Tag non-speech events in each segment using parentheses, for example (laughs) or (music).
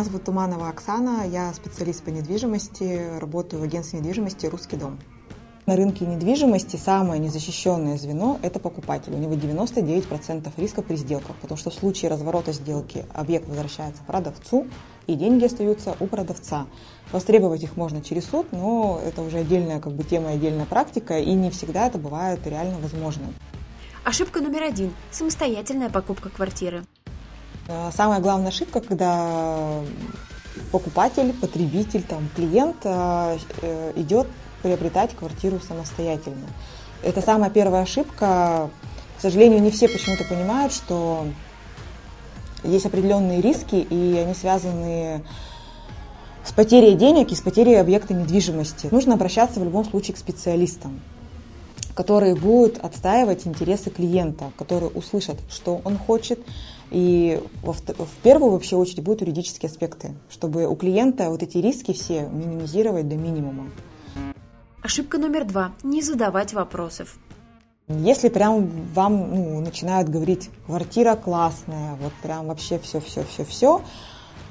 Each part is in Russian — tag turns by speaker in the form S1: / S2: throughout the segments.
S1: Меня зовут Туманова Оксана, я специалист по недвижимости, работаю в агентстве недвижимости «Русский дом». На рынке недвижимости самое незащищенное звено – это покупатель. У него 99% риска при сделках, потому что в случае разворота сделки объект возвращается продавцу, и деньги остаются у продавца. Востребовать их можно через суд, но это уже отдельная как бы, тема, отдельная практика, и не всегда это бывает реально возможным.
S2: Ошибка номер один – самостоятельная покупка квартиры.
S1: Э, самая главная ошибка, когда покупатель, потребитель, там, клиент э, э, идет приобретать квартиру самостоятельно. Это самая первая ошибка. К сожалению, не все почему-то понимают, что есть определенные риски, и они связаны с потерей денег и с потерей объекта недвижимости. Нужно обращаться в любом случае к специалистам которые будут отстаивать интересы клиента, которые услышат, что он хочет, и в, в первую вообще очередь будут юридические аспекты, чтобы у клиента вот эти риски все минимизировать до минимума.
S2: Ошибка номер два – не задавать вопросов.
S1: Если прям вам ну, начинают говорить, квартира классная, вот прям вообще все-все-все-все,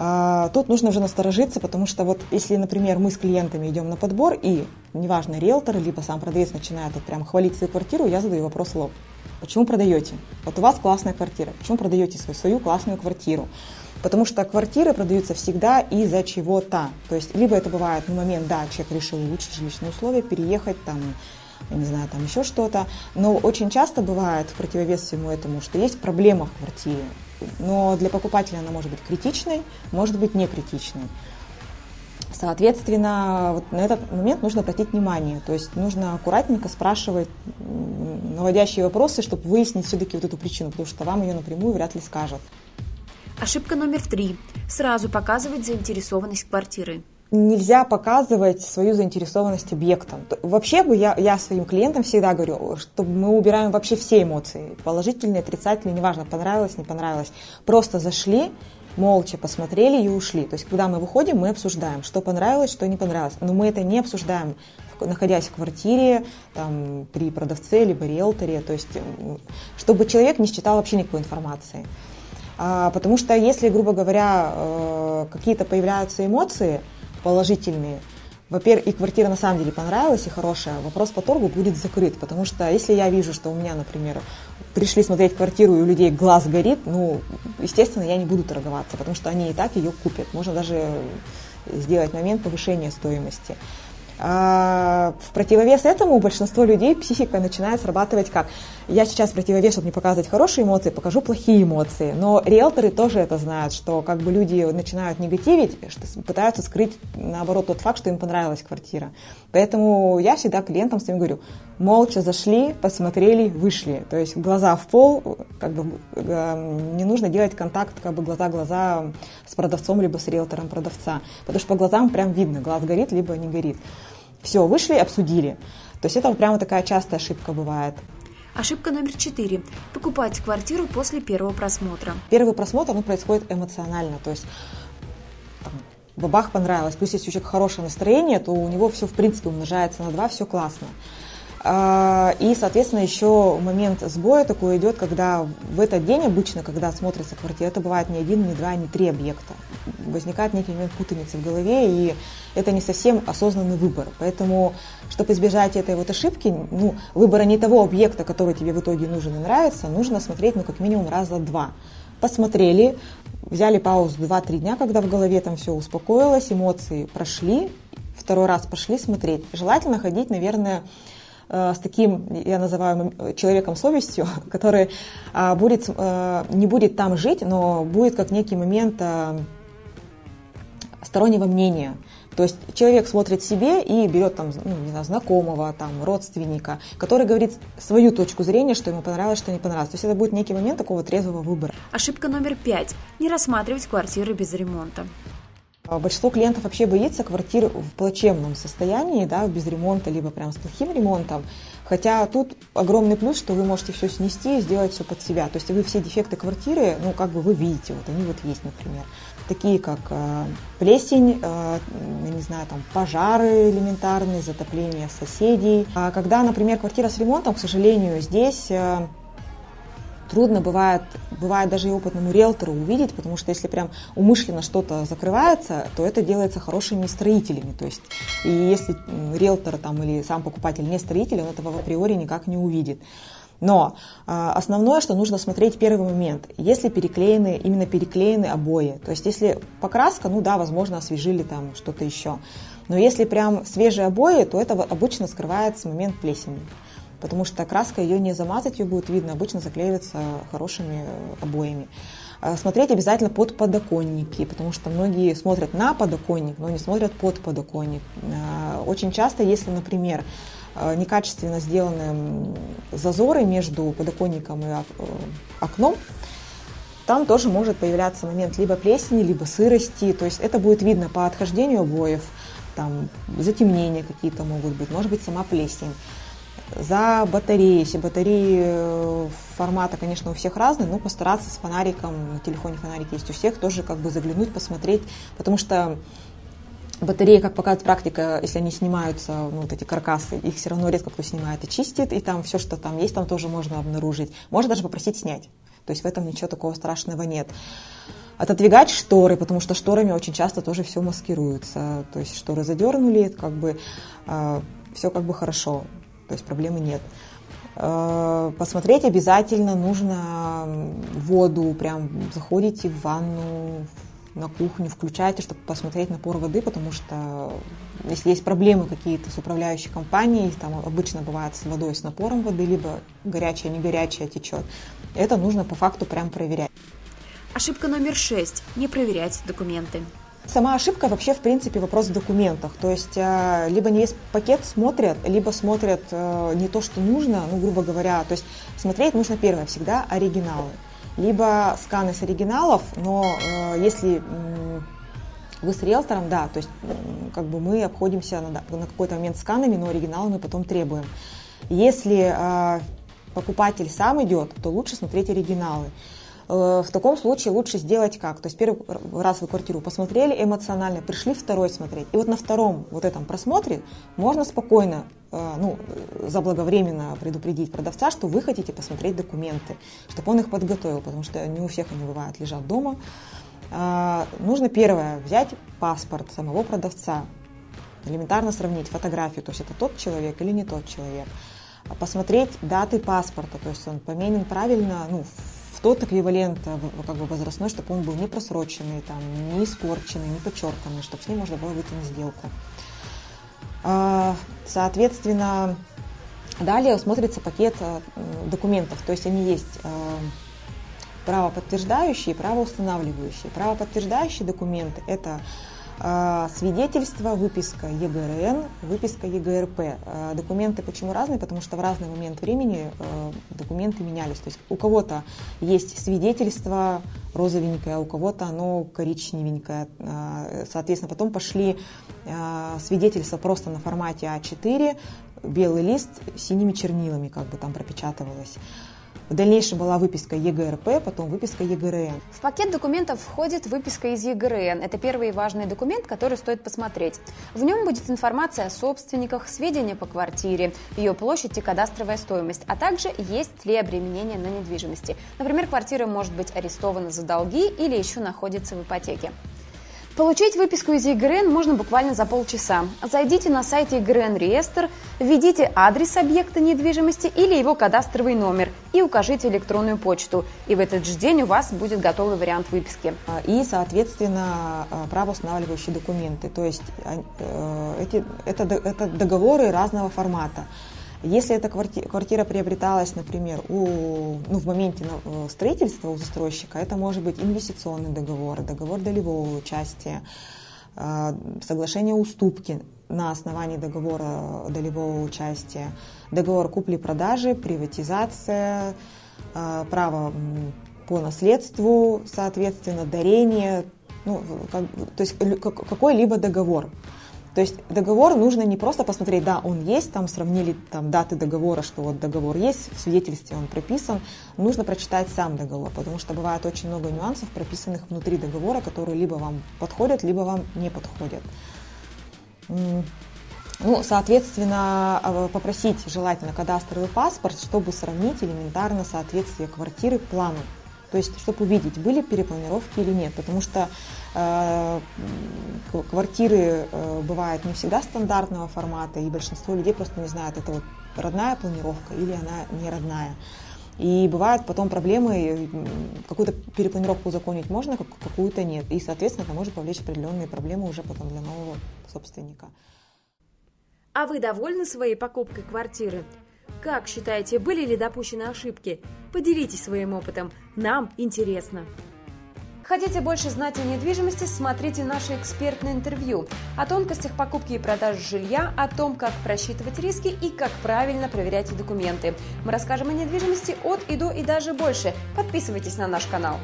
S1: а, тут нужно уже насторожиться, потому что вот если, например, мы с клиентами идем на подбор, и неважно, риэлтор, либо сам продавец начинает вот прям хвалить свою квартиру, я задаю вопрос лоб. Почему продаете? Вот у вас классная квартира. Почему продаете свою, свою классную квартиру? Потому что квартиры продаются всегда из-за чего-то. То есть, либо это бывает на момент, да, человек решил улучшить жилищные условия, переехать там, я не знаю, там еще что-то. Но очень часто бывает в противовес всему этому, что есть проблема в квартире но для покупателя она может быть критичной, может быть не критичной. Соответственно, вот на этот момент нужно обратить внимание, то есть нужно аккуратненько спрашивать наводящие вопросы, чтобы выяснить все-таки вот эту причину, потому что вам ее напрямую вряд ли скажут.
S2: Ошибка номер три. Сразу показывать заинтересованность квартиры
S1: нельзя показывать свою заинтересованность объектом. Вообще бы я, я своим клиентам всегда говорю, что мы убираем вообще все эмоции, положительные, отрицательные, неважно, понравилось, не понравилось. Просто зашли, молча посмотрели и ушли. То есть, когда мы выходим, мы обсуждаем, что понравилось, что не понравилось. Но мы это не обсуждаем, находясь в квартире, там, при продавце, либо риэлторе. То есть, чтобы человек не считал вообще никакой информации. А, потому что если, грубо говоря, э, какие-то появляются эмоции, положительные. Во-первых, и квартира на самом деле понравилась и хорошая, вопрос по торгу будет закрыт, потому что если я вижу, что у меня, например, пришли смотреть квартиру и у людей глаз горит, ну, естественно, я не буду торговаться, потому что они и так ее купят. Можно даже сделать момент повышения стоимости. А в противовес этому большинство людей психика начинает срабатывать как? Я сейчас противовес, чтобы не показывать хорошие эмоции, покажу плохие эмоции. Но риэлторы тоже это знают, что как бы люди начинают негативить, что пытаются скрыть, наоборот, тот факт, что им понравилась квартира. Поэтому я всегда клиентам своим говорю, молча зашли, посмотрели, вышли. То есть глаза в пол, как бы эм, не нужно делать контакт как бы глаза-глаза с продавцом, либо с риэлтором продавца. Потому что по глазам прям видно, глаз горит, либо не горит. Все, вышли, обсудили. То есть это вот прямо такая частая ошибка бывает.
S2: Ошибка номер четыре. Покупать квартиру после первого просмотра.
S1: Первый просмотр он происходит эмоционально. То есть там, бабах понравилось. Плюс если у человека хорошее настроение, то у него все в принципе умножается на два, все классно. А, и, соответственно, еще момент сбоя такой идет, когда в этот день обычно, когда смотрится квартира, это бывает не один, не два, не три объекта. Возникает некий момент путаницы в голове, и это не совсем осознанный выбор. Поэтому, чтобы избежать этой вот ошибки, ну, выбора не того объекта, который тебе в итоге нужен и нравится, нужно смотреть, ну, как минимум раза два. Посмотрели, взяли паузу 2-3 дня, когда в голове там все успокоилось, эмоции прошли, второй раз пошли смотреть. Желательно ходить, наверное, с таким, я называю человеком совестью, (laughs) который а, будет, э, не будет там жить, но будет как некий момент э, стороннего мнения. То есть человек смотрит себе и берет там, ну, не знаю, знакомого, там, родственника, который говорит свою точку зрения, что ему понравилось, что не понравилось. То есть это будет некий момент такого трезвого выбора.
S2: Ошибка номер пять. Не рассматривать квартиры без ремонта.
S1: А большинство клиентов вообще боится квартир в плачевном состоянии, да, без ремонта, либо прям с плохим ремонтом. Хотя тут огромный плюс, что вы можете все снести и сделать все под себя. То есть вы все дефекты квартиры, ну, как бы вы видите, вот они вот есть, например. Такие как э, плесень, э, не знаю, там пожары элементарные, затопление соседей. А когда, например, квартира с ремонтом, к сожалению, здесь э, трудно бывает, бывает даже и опытному риэлтору увидеть, потому что если прям умышленно что-то закрывается, то это делается хорошими строителями. То есть, и если риэлтор там, или сам покупатель не строитель, он этого априори никак не увидит. Но э, основное, что нужно смотреть первый момент, если переклеены, именно переклеены обои. То есть если покраска, ну да, возможно, освежили там что-то еще. Но если прям свежие обои, то это обычно скрывается момент плесени потому что краска ее не замазать, ее будет видно, обычно заклеивается хорошими обоями. А смотреть обязательно под подоконники, потому что многие смотрят на подоконник, но не смотрят под подоконник. А, очень часто, если, например, некачественно сделаны зазоры между подоконником и э, окном, там тоже может появляться момент либо плесени, либо сырости. То есть это будет видно по отхождению обоев, там затемнения какие-то могут быть, может быть сама плесень за батареи. Если батареи э, формата, конечно, у всех разные, но постараться с фонариком, на телефоне фонарик есть у всех, тоже как бы заглянуть, посмотреть, потому что батареи, как показывает практика, если они снимаются, ну, вот эти каркасы, их все равно редко кто снимает и чистит, и там все, что там есть, там тоже можно обнаружить. Можно даже попросить снять. То есть в этом ничего такого страшного нет. Отодвигать шторы, потому что шторами очень часто тоже все маскируется. То есть шторы задернули, как бы э, все как бы хорошо то есть проблемы нет. Э, посмотреть обязательно нужно воду, прям заходите в ванну, на кухню, включайте, чтобы посмотреть напор воды, потому что если есть проблемы какие-то с управляющей компанией, там обычно бывает с водой, с напором воды, либо горячая, не горячая течет, это нужно по факту прям проверять.
S2: Ошибка номер шесть. Не проверять документы.
S1: Сама ошибка вообще, в принципе, вопрос в документах. То есть э, либо не весь пакет смотрят, либо смотрят э, не то, что нужно, ну, грубо говоря. То есть смотреть нужно первое всегда оригиналы. Либо сканы с оригиналов, но э, если вы с риэлтором, да, то есть как бы мы обходимся на, на какой-то момент сканами, но оригиналы мы потом требуем. Если покупатель сам идет, то лучше смотреть оригиналы. Э, в таком случае лучше сделать как? То есть первый раз вы квартиру посмотрели эмоционально, пришли второй смотреть. И вот на втором вот этом просмотре можно спокойно, э, ну, заблаговременно предупредить продавца, что вы хотите посмотреть документы, чтобы он их подготовил, потому что не у всех они бывают, лежат дома. Э, нужно первое, взять паспорт самого продавца, элементарно сравнить фотографию, то есть это тот человек или не тот человек, посмотреть даты паспорта, то есть он поменен правильно, ну, в тот эквивалент как бы возрастной, чтобы он был не просроченный, там, не испорченный, не подчерканный, чтобы с ним можно было выйти на сделку. А, соответственно, далее смотрится пакет э, документов, то есть они есть э, право подтверждающие и право устанавливающие. Право подтверждающие документы – это свидетельство, выписка ЕГРН, выписка ЕГРП. А, документы почему разные? Потому что в разный момент времени а, документы менялись. То есть у кого-то есть свидетельство розовенькое, а у кого-то оно коричневенькое. Соответственно, потом пошли свидетельства просто на формате А4, белый лист синими чернилами как бы там пропечатывалось. В дальнейшем была выписка ЕГРП, потом выписка ЕГРН.
S2: В пакет документов входит выписка из ЕГРН. Это первый важный документ, который стоит посмотреть. В нем будет информация о собственниках, сведения по квартире, ее площадь и кадастровая стоимость, а также есть ли обременение на недвижимости. Например, квартира может быть арестована за долги или еще находится в ипотеке. Получить выписку из ЕГРН можно буквально за полчаса. Зайдите на сайт ЕГРН реестр, введите адрес объекта недвижимости или его кадастровый номер и укажите электронную почту. И в этот же день у вас будет готовый вариант выписки.
S1: И, соответственно, правоустанавливающие документы. То есть э, эти, это, это договоры разного формата. Если эта квартира приобреталась, например, у, ну, в моменте э, строительства у застройщика, это может быть инвестиционный договор, договор долевого участия, э, соглашение уступки на основании договора долевого участия, договор купли-продажи, приватизация, э, право по наследству, соответственно, дарение, ну, как, то есть какой-либо договор. То есть договор нужно не просто посмотреть, да, он есть, там сравнили там, даты договора, что вот договор есть, в свидетельстве он прописан. Нужно прочитать сам договор, потому что бывает очень много нюансов, прописанных внутри договора, которые либо вам подходят, либо вам не подходят. Ну, соответственно, а, попросить желательно кадастровый паспорт, чтобы сравнить элементарно соответствие квартиры плану. То есть, чтобы увидеть, были перепланировки или нет. Потому что э, квартиры э, бывают не всегда стандартного формата, и большинство людей просто не знают, это вот родная планировка или она не родная. И бывают потом проблемы, какую-то перепланировку узаконить можно, какую-то нет. И, соответственно, это может повлечь определенные проблемы уже потом для нового собственника.
S2: А вы довольны своей покупкой квартиры? Как считаете, были ли допущены ошибки? Поделитесь своим опытом. Нам интересно. Хотите больше знать о недвижимости? Смотрите наше экспертное интервью о тонкостях покупки и продажи жилья, о том, как просчитывать риски и как правильно проверять документы. Мы расскажем о недвижимости от и до и даже больше. Подписывайтесь на наш канал.